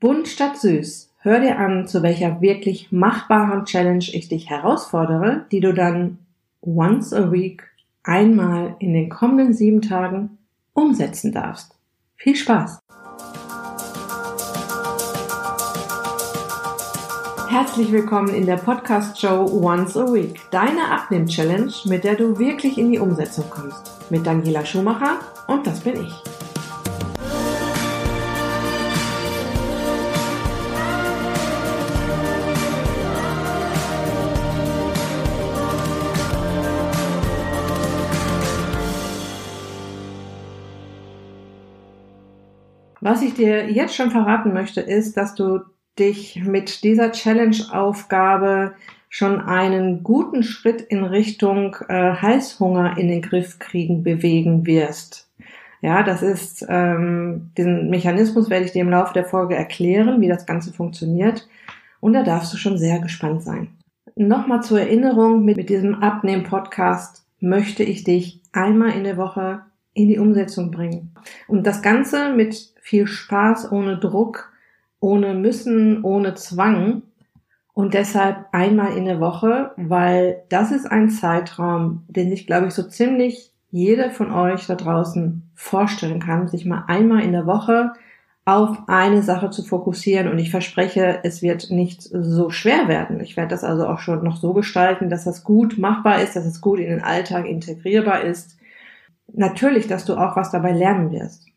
Bunt statt süß. Hör dir an, zu welcher wirklich machbaren Challenge ich dich herausfordere, die du dann once a week einmal in den kommenden sieben Tagen umsetzen darfst. Viel Spaß! Herzlich willkommen in der Podcast-Show Once a Week, deine Abnehm-Challenge, mit der du wirklich in die Umsetzung kommst. Mit Daniela Schumacher und das bin ich. Was ich dir jetzt schon verraten möchte, ist, dass du dich mit dieser Challenge-Aufgabe schon einen guten Schritt in Richtung äh, Heißhunger in den Griff kriegen bewegen wirst. Ja, das ist ähm, diesen Mechanismus werde ich dir im Laufe der Folge erklären, wie das Ganze funktioniert. Und da darfst du schon sehr gespannt sein. Nochmal zur Erinnerung, mit, mit diesem Abnehmen-Podcast möchte ich dich einmal in der Woche in die Umsetzung bringen. Und das Ganze mit viel Spaß, ohne Druck, ohne Müssen, ohne Zwang. Und deshalb einmal in der Woche, weil das ist ein Zeitraum, den sich, glaube ich, so ziemlich jeder von euch da draußen vorstellen kann, sich mal einmal in der Woche auf eine Sache zu fokussieren. Und ich verspreche, es wird nicht so schwer werden. Ich werde das also auch schon noch so gestalten, dass das gut machbar ist, dass es gut in den Alltag integrierbar ist. Natürlich, dass du auch was dabei lernen wirst.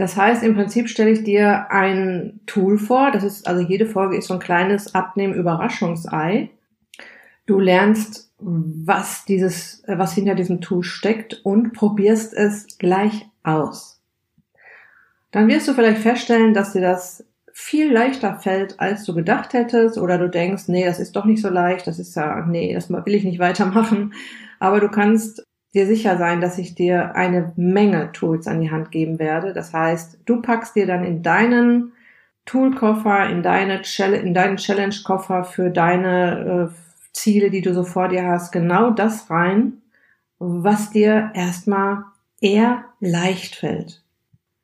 Das heißt, im Prinzip stelle ich dir ein Tool vor. Das ist, also jede Folge ist so ein kleines Abnehmen-Überraschungsei. Du lernst, was dieses, was hinter diesem Tool steckt und probierst es gleich aus. Dann wirst du vielleicht feststellen, dass dir das viel leichter fällt, als du gedacht hättest, oder du denkst, nee, das ist doch nicht so leicht, das ist ja, nee, das will ich nicht weitermachen. Aber du kannst dir sicher sein, dass ich dir eine Menge Tools an die Hand geben werde. Das heißt, du packst dir dann in deinen Toolkoffer, in deine in deinen Challenge-Koffer für deine äh, Ziele, die du so vor dir hast, genau das rein, was dir erstmal eher leicht fällt.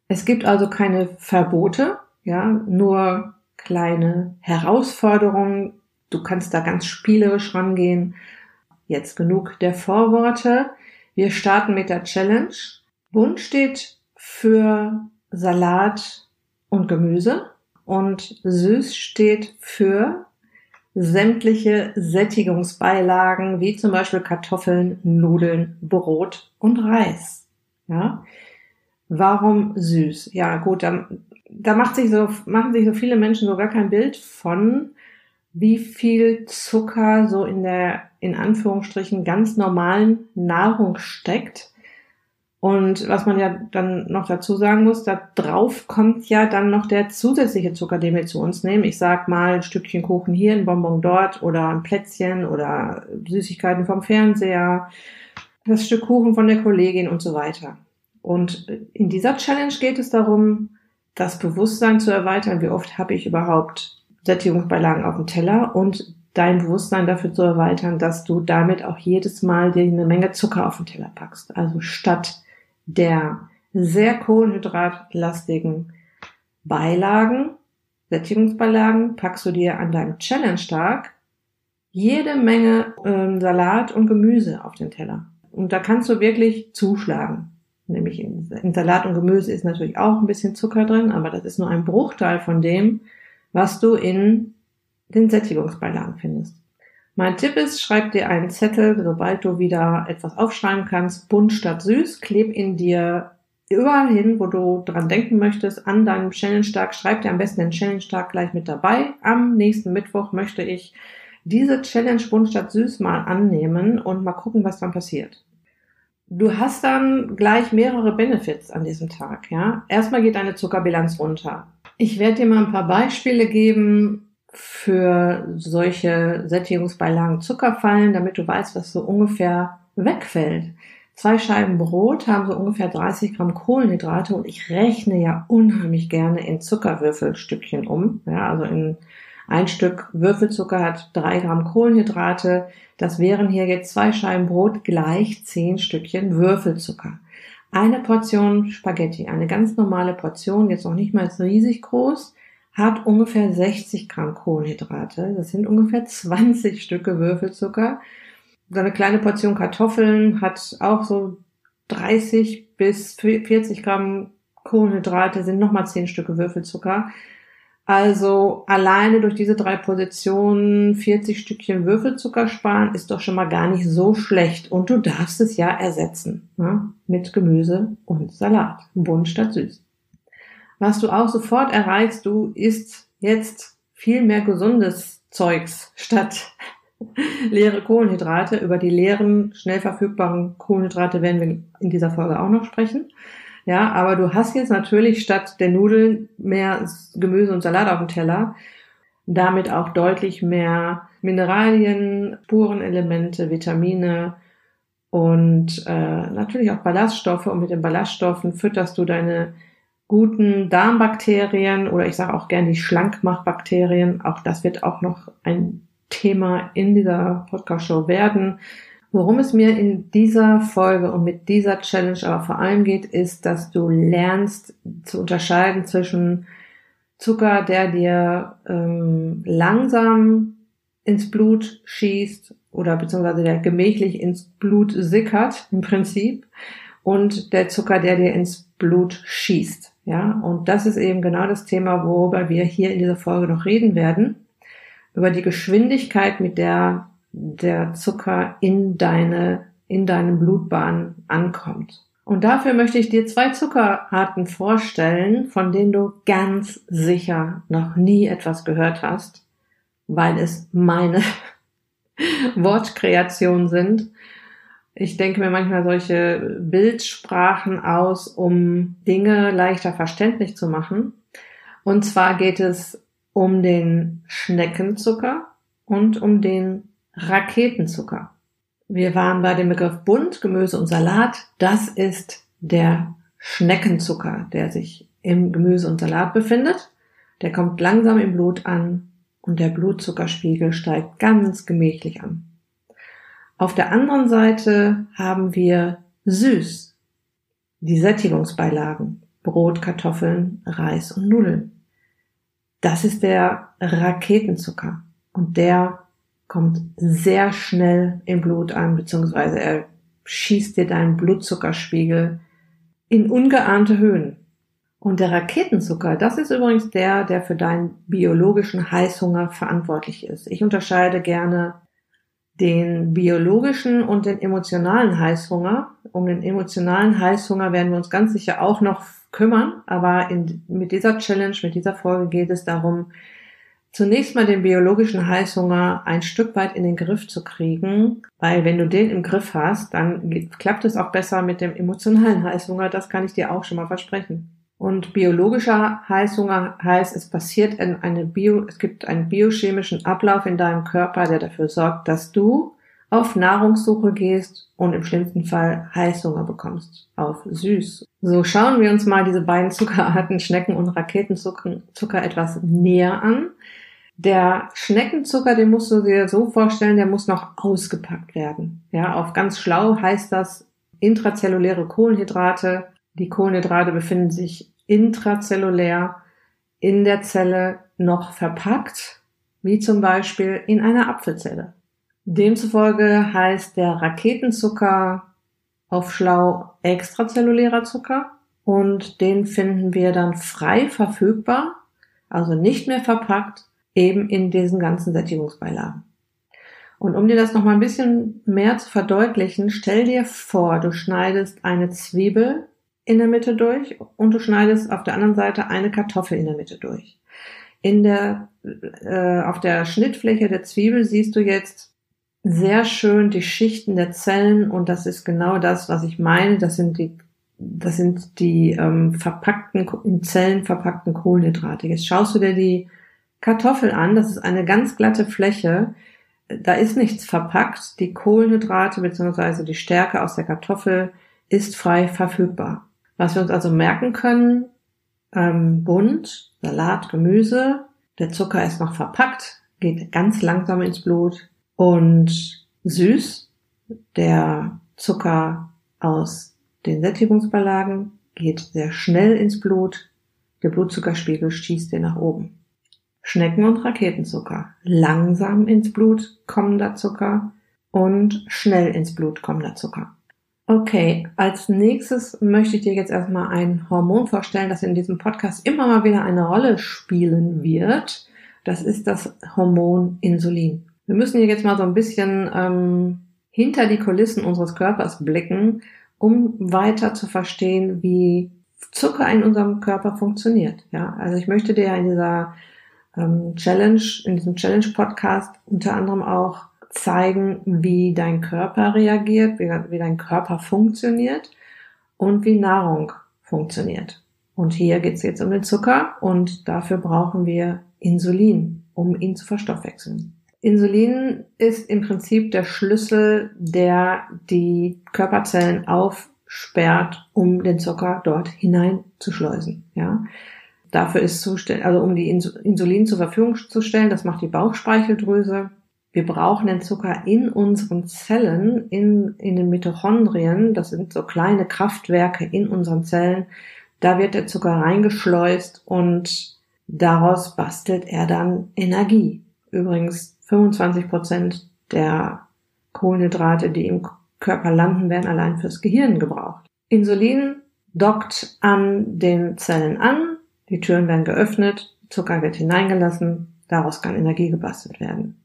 Es gibt also keine Verbote, ja, nur kleine Herausforderungen. Du kannst da ganz spielerisch rangehen. Jetzt genug der Vorworte. Wir starten mit der Challenge. Bunt steht für Salat und Gemüse und süß steht für sämtliche Sättigungsbeilagen wie zum Beispiel Kartoffeln, Nudeln, Brot und Reis. Ja. Warum süß? Ja, gut, da, da macht sich so, machen sich so viele Menschen so gar kein Bild von, wie viel Zucker so in der, in Anführungsstrichen, ganz normalen Nahrung steckt. Und was man ja dann noch dazu sagen muss, da drauf kommt ja dann noch der zusätzliche Zucker, den wir zu uns nehmen. Ich sag mal ein Stückchen Kuchen hier, ein Bonbon dort oder ein Plätzchen oder Süßigkeiten vom Fernseher, das Stück Kuchen von der Kollegin und so weiter. Und in dieser Challenge geht es darum, das Bewusstsein zu erweitern. Wie oft habe ich überhaupt Sättigungsbeilagen auf dem Teller und dein Bewusstsein dafür zu erweitern, dass du damit auch jedes Mal dir eine Menge Zucker auf den Teller packst. Also statt der sehr kohlenhydratlastigen Beilagen, Sättigungsbeilagen, packst du dir an deinem Challenge-Tag jede Menge ähm, Salat und Gemüse auf den Teller. Und da kannst du wirklich zuschlagen. Nämlich in, in Salat und Gemüse ist natürlich auch ein bisschen Zucker drin, aber das ist nur ein Bruchteil von dem, was du in den Sättigungsbeilagen findest. Mein Tipp ist, schreib dir einen Zettel, sobald du wieder etwas aufschreiben kannst, bunt statt süß, kleb ihn dir überall hin, wo du dran denken möchtest, an deinem Challenge-Tag, schreib dir am besten den Challenge-Tag gleich mit dabei. Am nächsten Mittwoch möchte ich diese Challenge bunt statt süß mal annehmen und mal gucken, was dann passiert. Du hast dann gleich mehrere Benefits an diesem Tag, ja. Erstmal geht deine Zuckerbilanz runter. Ich werde dir mal ein paar Beispiele geben für solche Sättigungsbeilagen Zuckerfallen, damit du weißt, was so ungefähr wegfällt. Zwei Scheiben Brot haben so ungefähr 30 Gramm Kohlenhydrate und ich rechne ja unheimlich gerne in Zuckerwürfelstückchen um. Ja, also in ein Stück Würfelzucker hat drei Gramm Kohlenhydrate. Das wären hier jetzt zwei Scheiben Brot gleich zehn Stückchen Würfelzucker eine Portion Spaghetti, eine ganz normale Portion, jetzt noch nicht mal riesig groß, hat ungefähr 60 Gramm Kohlenhydrate. Das sind ungefähr 20 Stücke Würfelzucker. So eine kleine Portion Kartoffeln hat auch so 30 bis 40 Gramm Kohlenhydrate, sind nochmal 10 Stücke Würfelzucker. Also alleine durch diese drei Positionen 40 Stückchen Würfelzucker sparen ist doch schon mal gar nicht so schlecht. Und du darfst es ja ersetzen ne? mit Gemüse und Salat. Bunt statt süß. Was du auch sofort erreichst, du isst jetzt viel mehr gesundes Zeugs statt leere Kohlenhydrate. Über die leeren, schnell verfügbaren Kohlenhydrate werden wir in dieser Folge auch noch sprechen. Ja, aber du hast jetzt natürlich statt der Nudeln mehr Gemüse und Salat auf dem Teller. Damit auch deutlich mehr Mineralien, Spurenelemente, Vitamine und äh, natürlich auch Ballaststoffe. Und mit den Ballaststoffen fütterst du deine guten Darmbakterien oder ich sage auch gern die Schlankmachbakterien. Auch das wird auch noch ein Thema in dieser Podcast-Show werden. Worum es mir in dieser Folge und mit dieser Challenge aber vor allem geht, ist, dass du lernst zu unterscheiden zwischen Zucker, der dir ähm, langsam ins Blut schießt oder beziehungsweise der gemächlich ins Blut sickert im Prinzip und der Zucker, der dir ins Blut schießt. Ja, und das ist eben genau das Thema, worüber wir hier in dieser Folge noch reden werden. Über die Geschwindigkeit, mit der der Zucker in deine, in deinen Blutbahn ankommt. Und dafür möchte ich dir zwei Zuckerarten vorstellen, von denen du ganz sicher noch nie etwas gehört hast, weil es meine Wortkreationen sind. Ich denke mir manchmal solche Bildsprachen aus, um Dinge leichter verständlich zu machen. Und zwar geht es um den Schneckenzucker und um den Raketenzucker. Wir waren bei dem Begriff Bunt, Gemüse und Salat. Das ist der Schneckenzucker, der sich im Gemüse und Salat befindet. Der kommt langsam im Blut an und der Blutzuckerspiegel steigt ganz gemächlich an. Auf der anderen Seite haben wir süß, die Sättigungsbeilagen, Brot, Kartoffeln, Reis und Nudeln. Das ist der Raketenzucker und der kommt sehr schnell im Blut an, beziehungsweise er schießt dir deinen Blutzuckerspiegel in ungeahnte Höhen. Und der Raketenzucker, das ist übrigens der, der für deinen biologischen Heißhunger verantwortlich ist. Ich unterscheide gerne den biologischen und den emotionalen Heißhunger. Um den emotionalen Heißhunger werden wir uns ganz sicher auch noch kümmern, aber in, mit dieser Challenge, mit dieser Folge geht es darum, zunächst mal den biologischen Heißhunger ein Stück weit in den Griff zu kriegen, weil wenn du den im Griff hast, dann klappt es auch besser mit dem emotionalen Heißhunger, das kann ich dir auch schon mal versprechen. Und biologischer Heißhunger heißt, es passiert in eine Bio, es gibt einen biochemischen Ablauf in deinem Körper, der dafür sorgt, dass du auf Nahrungssuche gehst und im schlimmsten Fall Heißhunger bekommst auf süß. So schauen wir uns mal diese beiden Zuckerarten Schnecken und Raketenzucker Zucker etwas näher an. Der Schneckenzucker, den musst du dir so vorstellen, der muss noch ausgepackt werden. Ja, auf ganz schlau heißt das intrazelluläre Kohlenhydrate. Die Kohlenhydrate befinden sich intrazellulär in der Zelle noch verpackt, wie zum Beispiel in einer Apfelzelle. Demzufolge heißt der Raketenzucker auf schlau extrazellulärer Zucker und den finden wir dann frei verfügbar, also nicht mehr verpackt eben in diesen ganzen Sättigungsbeilagen. Und um dir das nochmal ein bisschen mehr zu verdeutlichen, stell dir vor, du schneidest eine Zwiebel in der Mitte durch und du schneidest auf der anderen Seite eine Kartoffel in der Mitte durch. In der, äh, auf der Schnittfläche der Zwiebel siehst du jetzt sehr schön die Schichten der Zellen und das ist genau das, was ich meine. Das sind die, das sind die ähm, verpackten, in Zellen verpackten Kohlenhydrate. Jetzt schaust du dir die Kartoffel an. Das ist eine ganz glatte Fläche. Da ist nichts verpackt. Die Kohlenhydrate bzw. die Stärke aus der Kartoffel ist frei verfügbar. Was wir uns also merken können, ähm, bunt, Salat, Gemüse, der Zucker ist noch verpackt, geht ganz langsam ins Blut und süß, der Zucker aus den Sättigungsbeilagen geht sehr schnell ins Blut, der Blutzuckerspiegel schießt dir nach oben. Schnecken- und Raketenzucker. Langsam ins Blut kommender Zucker und schnell ins Blut kommender Zucker. Okay, als nächstes möchte ich dir jetzt erstmal ein Hormon vorstellen, das in diesem Podcast immer mal wieder eine Rolle spielen wird. Das ist das Hormon Insulin. Wir müssen hier jetzt mal so ein bisschen ähm, hinter die Kulissen unseres Körpers blicken, um weiter zu verstehen, wie Zucker in unserem Körper funktioniert. Ja, also ich möchte dir in dieser ähm, Challenge, in diesem Challenge Podcast unter anderem auch zeigen, wie dein Körper reagiert, wie, wie dein Körper funktioniert und wie Nahrung funktioniert. Und hier geht es jetzt um den Zucker und dafür brauchen wir Insulin, um ihn zu verstoffwechseln. Insulin ist im Prinzip der Schlüssel, der die Körperzellen aufsperrt, um den Zucker dort hineinzuschleusen. Ja, dafür ist zuständig, also um die Insulin zur Verfügung zu stellen, das macht die Bauchspeicheldrüse. Wir brauchen den Zucker in unseren Zellen, in, in den Mitochondrien. Das sind so kleine Kraftwerke in unseren Zellen. Da wird der Zucker reingeschleust und daraus bastelt er dann Energie. Übrigens 25 Prozent der Kohlenhydrate, die im Körper landen, werden allein fürs Gehirn gebraucht. Insulin dockt an den Zellen an, die Türen werden geöffnet, Zucker wird hineingelassen, daraus kann Energie gebastelt werden.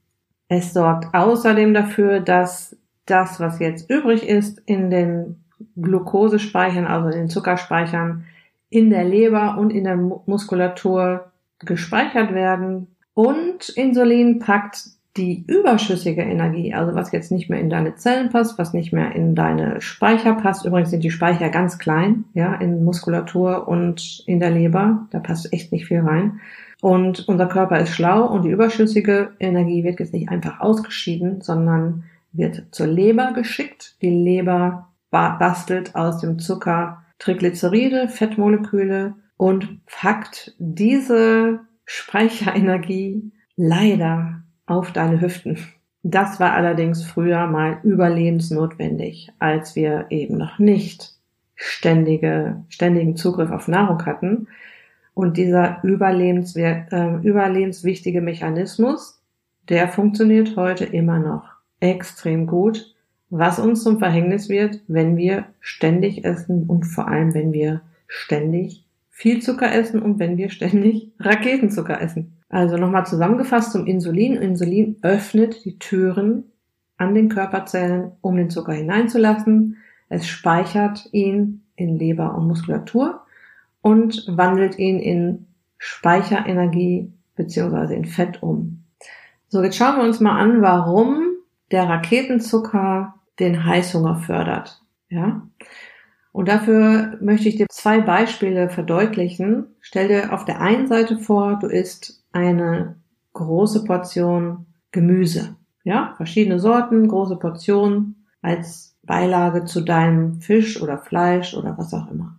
Es sorgt außerdem dafür, dass das, was jetzt übrig ist, in den Glukosespeichern, also in den Zuckerspeichern, in der Leber und in der Muskulatur gespeichert werden. Und Insulin packt die überschüssige Energie, also was jetzt nicht mehr in deine Zellen passt, was nicht mehr in deine Speicher passt. Übrigens sind die Speicher ganz klein, ja, in Muskulatur und in der Leber. Da passt echt nicht viel rein. Und unser Körper ist schlau und die überschüssige Energie wird jetzt nicht einfach ausgeschieden, sondern wird zur Leber geschickt. Die Leber bastelt aus dem Zucker Triglyceride, Fettmoleküle und packt diese Speicherenergie leider auf deine Hüften. Das war allerdings früher mal überlebensnotwendig, als wir eben noch nicht ständige, ständigen Zugriff auf Nahrung hatten. Und dieser äh, überlebenswichtige Mechanismus, der funktioniert heute immer noch extrem gut, was uns zum Verhängnis wird, wenn wir ständig essen und vor allem, wenn wir ständig viel Zucker essen und wenn wir ständig Raketenzucker essen. Also nochmal zusammengefasst zum Insulin. Insulin öffnet die Türen an den Körperzellen, um den Zucker hineinzulassen. Es speichert ihn in Leber und Muskulatur und wandelt ihn in Speicherenergie beziehungsweise in Fett um. So, jetzt schauen wir uns mal an, warum der Raketenzucker den Heißhunger fördert. Ja? Und dafür möchte ich dir zwei Beispiele verdeutlichen. Stell dir auf der einen Seite vor, du isst eine große Portion Gemüse. Ja, verschiedene Sorten, große Portionen als Beilage zu deinem Fisch oder Fleisch oder was auch immer.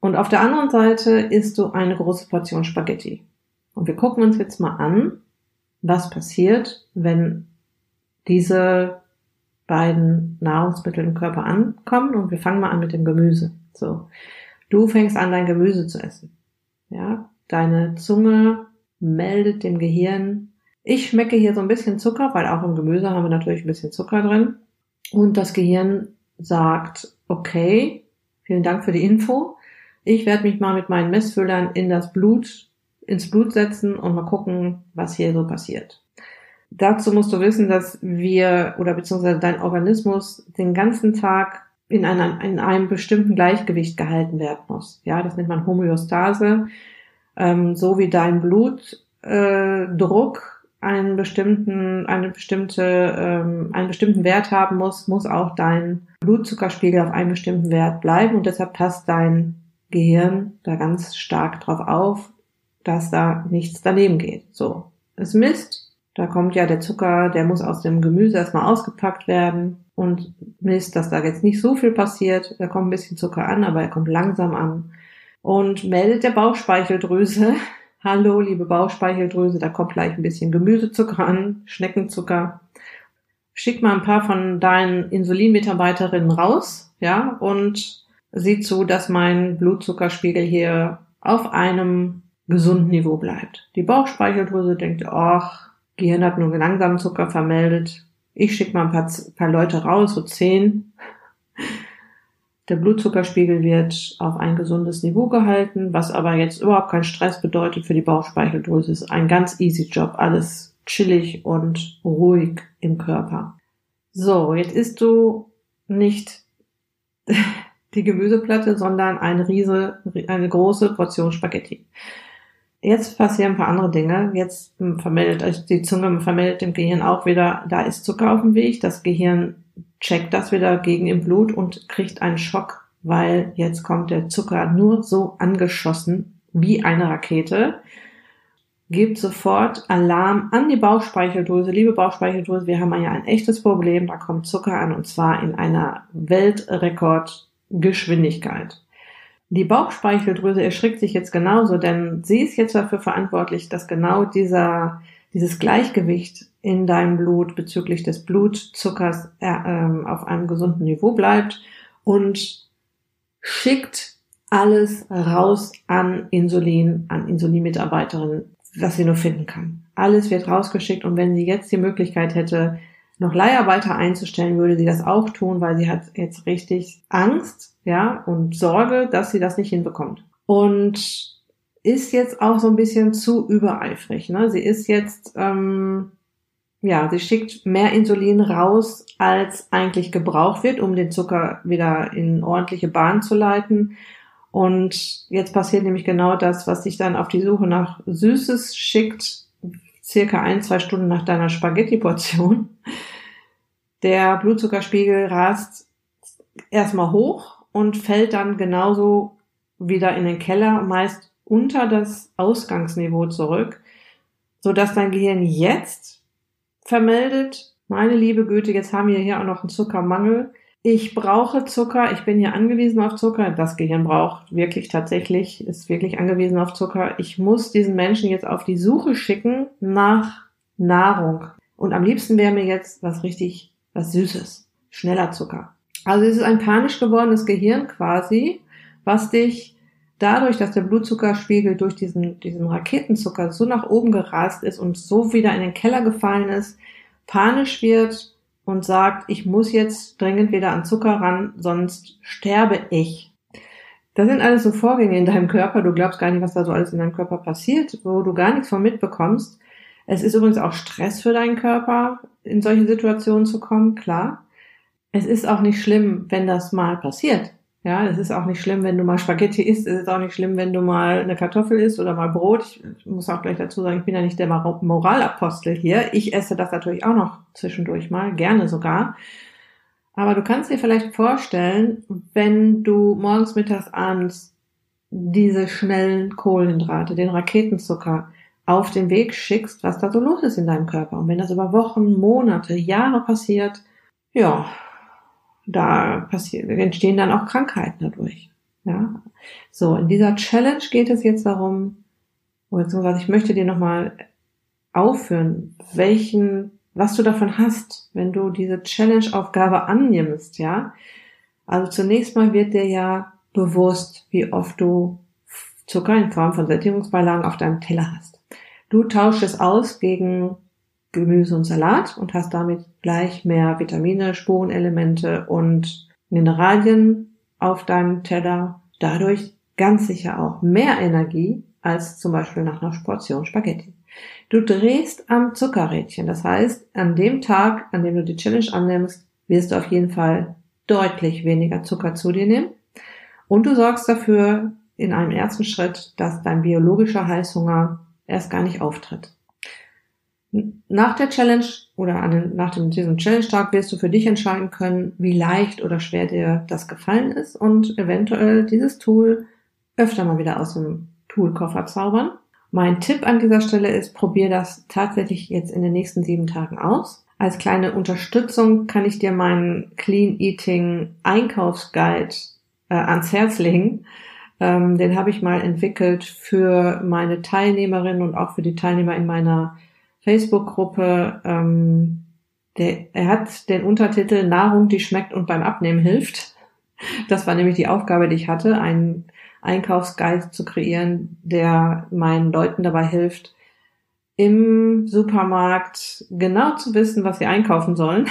Und auf der anderen Seite isst du eine große Portion Spaghetti. Und wir gucken uns jetzt mal an, was passiert, wenn diese beiden Nahrungsmittel im Körper ankommen. Und wir fangen mal an mit dem Gemüse. So. Du fängst an, dein Gemüse zu essen. Ja. Deine Zunge meldet dem Gehirn, ich schmecke hier so ein bisschen Zucker, weil auch im Gemüse haben wir natürlich ein bisschen Zucker drin. Und das Gehirn sagt, okay, vielen Dank für die Info. Ich werde mich mal mit meinen Messfüllern in das Blut, ins Blut setzen und mal gucken, was hier so passiert. Dazu musst du wissen, dass wir oder beziehungsweise dein Organismus den ganzen Tag in, einer, in einem bestimmten Gleichgewicht gehalten werden muss. Ja, das nennt man Homöostase. Ähm, so wie dein Blutdruck äh, einen bestimmten, eine bestimmte, ähm, einen bestimmten Wert haben muss, muss auch dein Blutzuckerspiegel auf einem bestimmten Wert bleiben und deshalb passt dein Gehirn da ganz stark drauf auf, dass da nichts daneben geht. So. Es misst, da kommt ja der Zucker, der muss aus dem Gemüse erstmal ausgepackt werden und misst, dass da jetzt nicht so viel passiert. Da kommt ein bisschen Zucker an, aber er kommt langsam an und meldet der Bauchspeicheldrüse, hallo liebe Bauchspeicheldrüse, da kommt gleich ein bisschen Gemüsezucker an, Schneckenzucker. Schick mal ein paar von deinen Insulinmitarbeiterinnen raus, ja, und sieh zu, dass mein Blutzuckerspiegel hier auf einem gesunden Niveau bleibt. Die Bauchspeicheldrüse denkt, ach, Gehirn hat nur langsamen Zucker vermeldet. Ich schicke mal ein paar, paar Leute raus, so zehn. Der Blutzuckerspiegel wird auf ein gesundes Niveau gehalten, was aber jetzt überhaupt keinen Stress bedeutet für die Bauchspeicheldrüse. Ist ein ganz easy Job, alles chillig und ruhig im Körper. So, jetzt isst du nicht die Gemüseplatte, sondern eine riese, eine große Portion Spaghetti. Jetzt passieren ein paar andere Dinge. Jetzt vermeldet also die Zunge vermeldet dem Gehirn auch wieder, da ist Zucker auf dem Weg. Das Gehirn checkt das wieder gegen im Blut und kriegt einen Schock, weil jetzt kommt der Zucker nur so angeschossen wie eine Rakete. Gibt sofort Alarm an die Bauchspeicheldrüse. Liebe Bauchspeicheldrüse, wir haben ja ein echtes Problem. Da kommt Zucker an und zwar in einer Weltrekordgeschwindigkeit. Die Bauchspeicheldrüse erschrickt sich jetzt genauso, denn sie ist jetzt dafür verantwortlich, dass genau dieser, dieses Gleichgewicht in deinem Blut bezüglich des Blutzuckers äh, äh, auf einem gesunden Niveau bleibt und schickt alles raus an Insulin, an Insulinmitarbeiterinnen, was sie nur finden kann. Alles wird rausgeschickt und wenn sie jetzt die Möglichkeit hätte, noch Leiharbeiter einzustellen, würde sie das auch tun, weil sie hat jetzt richtig Angst, ja, und Sorge, dass sie das nicht hinbekommt. Und ist jetzt auch so ein bisschen zu übereifrig. Ne? Sie ist jetzt, ähm, ja, sie schickt mehr Insulin raus, als eigentlich gebraucht wird, um den Zucker wieder in ordentliche Bahn zu leiten. Und jetzt passiert nämlich genau das, was dich dann auf die Suche nach Süßes schickt, circa ein, zwei Stunden nach deiner Spaghetti-Portion. Der Blutzuckerspiegel rast erstmal hoch und fällt dann genauso wieder in den Keller, meist unter das Ausgangsniveau zurück, so dass dein Gehirn jetzt vermeldet, meine liebe Güte, jetzt haben wir hier auch noch einen Zuckermangel. Ich brauche Zucker, ich bin hier angewiesen auf Zucker. Das Gehirn braucht wirklich tatsächlich, ist wirklich angewiesen auf Zucker. Ich muss diesen Menschen jetzt auf die Suche schicken nach Nahrung. Und am liebsten wäre mir jetzt was richtig, was Süßes, schneller Zucker. Also es ist ein panisch gewordenes Gehirn quasi, was dich dadurch, dass der Blutzuckerspiegel durch diesen, diesen Raketenzucker so nach oben gerast ist und so wieder in den Keller gefallen ist, panisch wird und sagt, ich muss jetzt dringend wieder an Zucker ran, sonst sterbe ich. Das sind alles so Vorgänge in deinem Körper. Du glaubst gar nicht, was da so alles in deinem Körper passiert, wo du gar nichts von mitbekommst. Es ist übrigens auch Stress für deinen Körper, in solche Situationen zu kommen, klar es ist auch nicht schlimm, wenn das mal passiert. Ja, es ist auch nicht schlimm, wenn du mal Spaghetti isst. Es ist auch nicht schlimm, wenn du mal eine Kartoffel isst oder mal Brot. Ich muss auch gleich dazu sagen, ich bin ja nicht der Moralapostel hier. Ich esse das natürlich auch noch zwischendurch mal, gerne sogar. Aber du kannst dir vielleicht vorstellen, wenn du morgens, mittags, abends diese schnellen Kohlenhydrate, den Raketenzucker auf den Weg schickst, was da so los ist in deinem Körper. Und wenn das über Wochen, Monate, Jahre passiert, ja, da passieren, entstehen dann auch Krankheiten dadurch. Ja, so in dieser Challenge geht es jetzt darum, beziehungsweise ich möchte dir nochmal aufführen, welchen, was du davon hast, wenn du diese Challenge-Aufgabe annimmst, ja. Also zunächst mal wird dir ja bewusst, wie oft du Zucker in Form von Sättigungsbeilagen auf deinem Teller hast. Du tauschst es aus gegen Gemüse und Salat und hast damit gleich mehr Vitamine, Spurenelemente und Mineralien auf deinem Teller. Dadurch ganz sicher auch mehr Energie als zum Beispiel nach einer Portion Spaghetti. Du drehst am Zuckerrädchen. Das heißt, an dem Tag, an dem du die Challenge annimmst, wirst du auf jeden Fall deutlich weniger Zucker zu dir nehmen. Und du sorgst dafür in einem ersten Schritt, dass dein biologischer Heißhunger erst gar nicht auftritt. Nach der Challenge oder an, nach dem, diesem Challenge-Tag wirst du für dich entscheiden können, wie leicht oder schwer dir das gefallen ist und eventuell dieses Tool öfter mal wieder aus dem Toolkoffer zaubern. Mein Tipp an dieser Stelle ist, probier das tatsächlich jetzt in den nächsten sieben Tagen aus. Als kleine Unterstützung kann ich dir meinen Clean Eating Einkaufsguide äh, ans Herz legen. Ähm, den habe ich mal entwickelt für meine Teilnehmerinnen und auch für die Teilnehmer in meiner Facebook-Gruppe, ähm, der, er hat den Untertitel Nahrung, die schmeckt und beim Abnehmen hilft. Das war nämlich die Aufgabe, die ich hatte, ein, Einkaufsguide zu kreieren, der meinen Leuten dabei hilft, im Supermarkt genau zu wissen, was sie einkaufen sollen.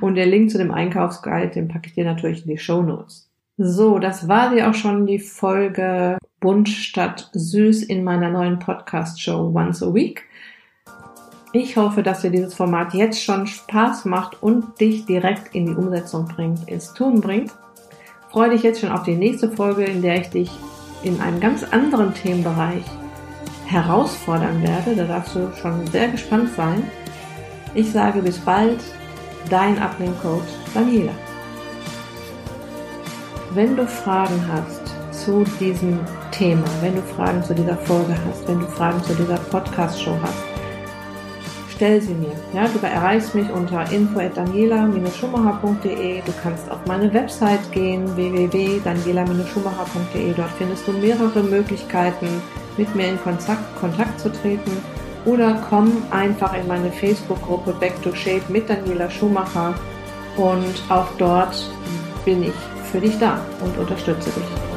Und der Link zu dem Einkaufsguide, den packe ich dir natürlich in die Show Notes. So, das war sie auch schon, die Folge Bunt statt Süß in meiner neuen Podcast-Show Once a Week. Ich hoffe, dass dir dieses Format jetzt schon Spaß macht und dich direkt in die Umsetzung bringt, ins Tun bringt. Freue dich jetzt schon auf die nächste Folge, in der ich dich in einem ganz anderen Themenbereich herausfordern werde. Da darfst du schon sehr gespannt sein. Ich sage bis bald, dein Abnehmcoach Daniela. Wenn du Fragen hast zu diesem Thema, wenn du Fragen zu dieser Folge hast, wenn du Fragen zu dieser Podcast-Show hast, stell sie mir. Ja, du erreichst mich unter info@daniela-schumacher.de. Du kannst auf meine Website gehen www.daniela-schumacher.de. Dort findest du mehrere Möglichkeiten, mit mir in Kontakt, Kontakt zu treten. Oder komm einfach in meine Facebook-Gruppe Back to Shape mit Daniela Schumacher und auch dort bin ich für dich da und unterstütze dich.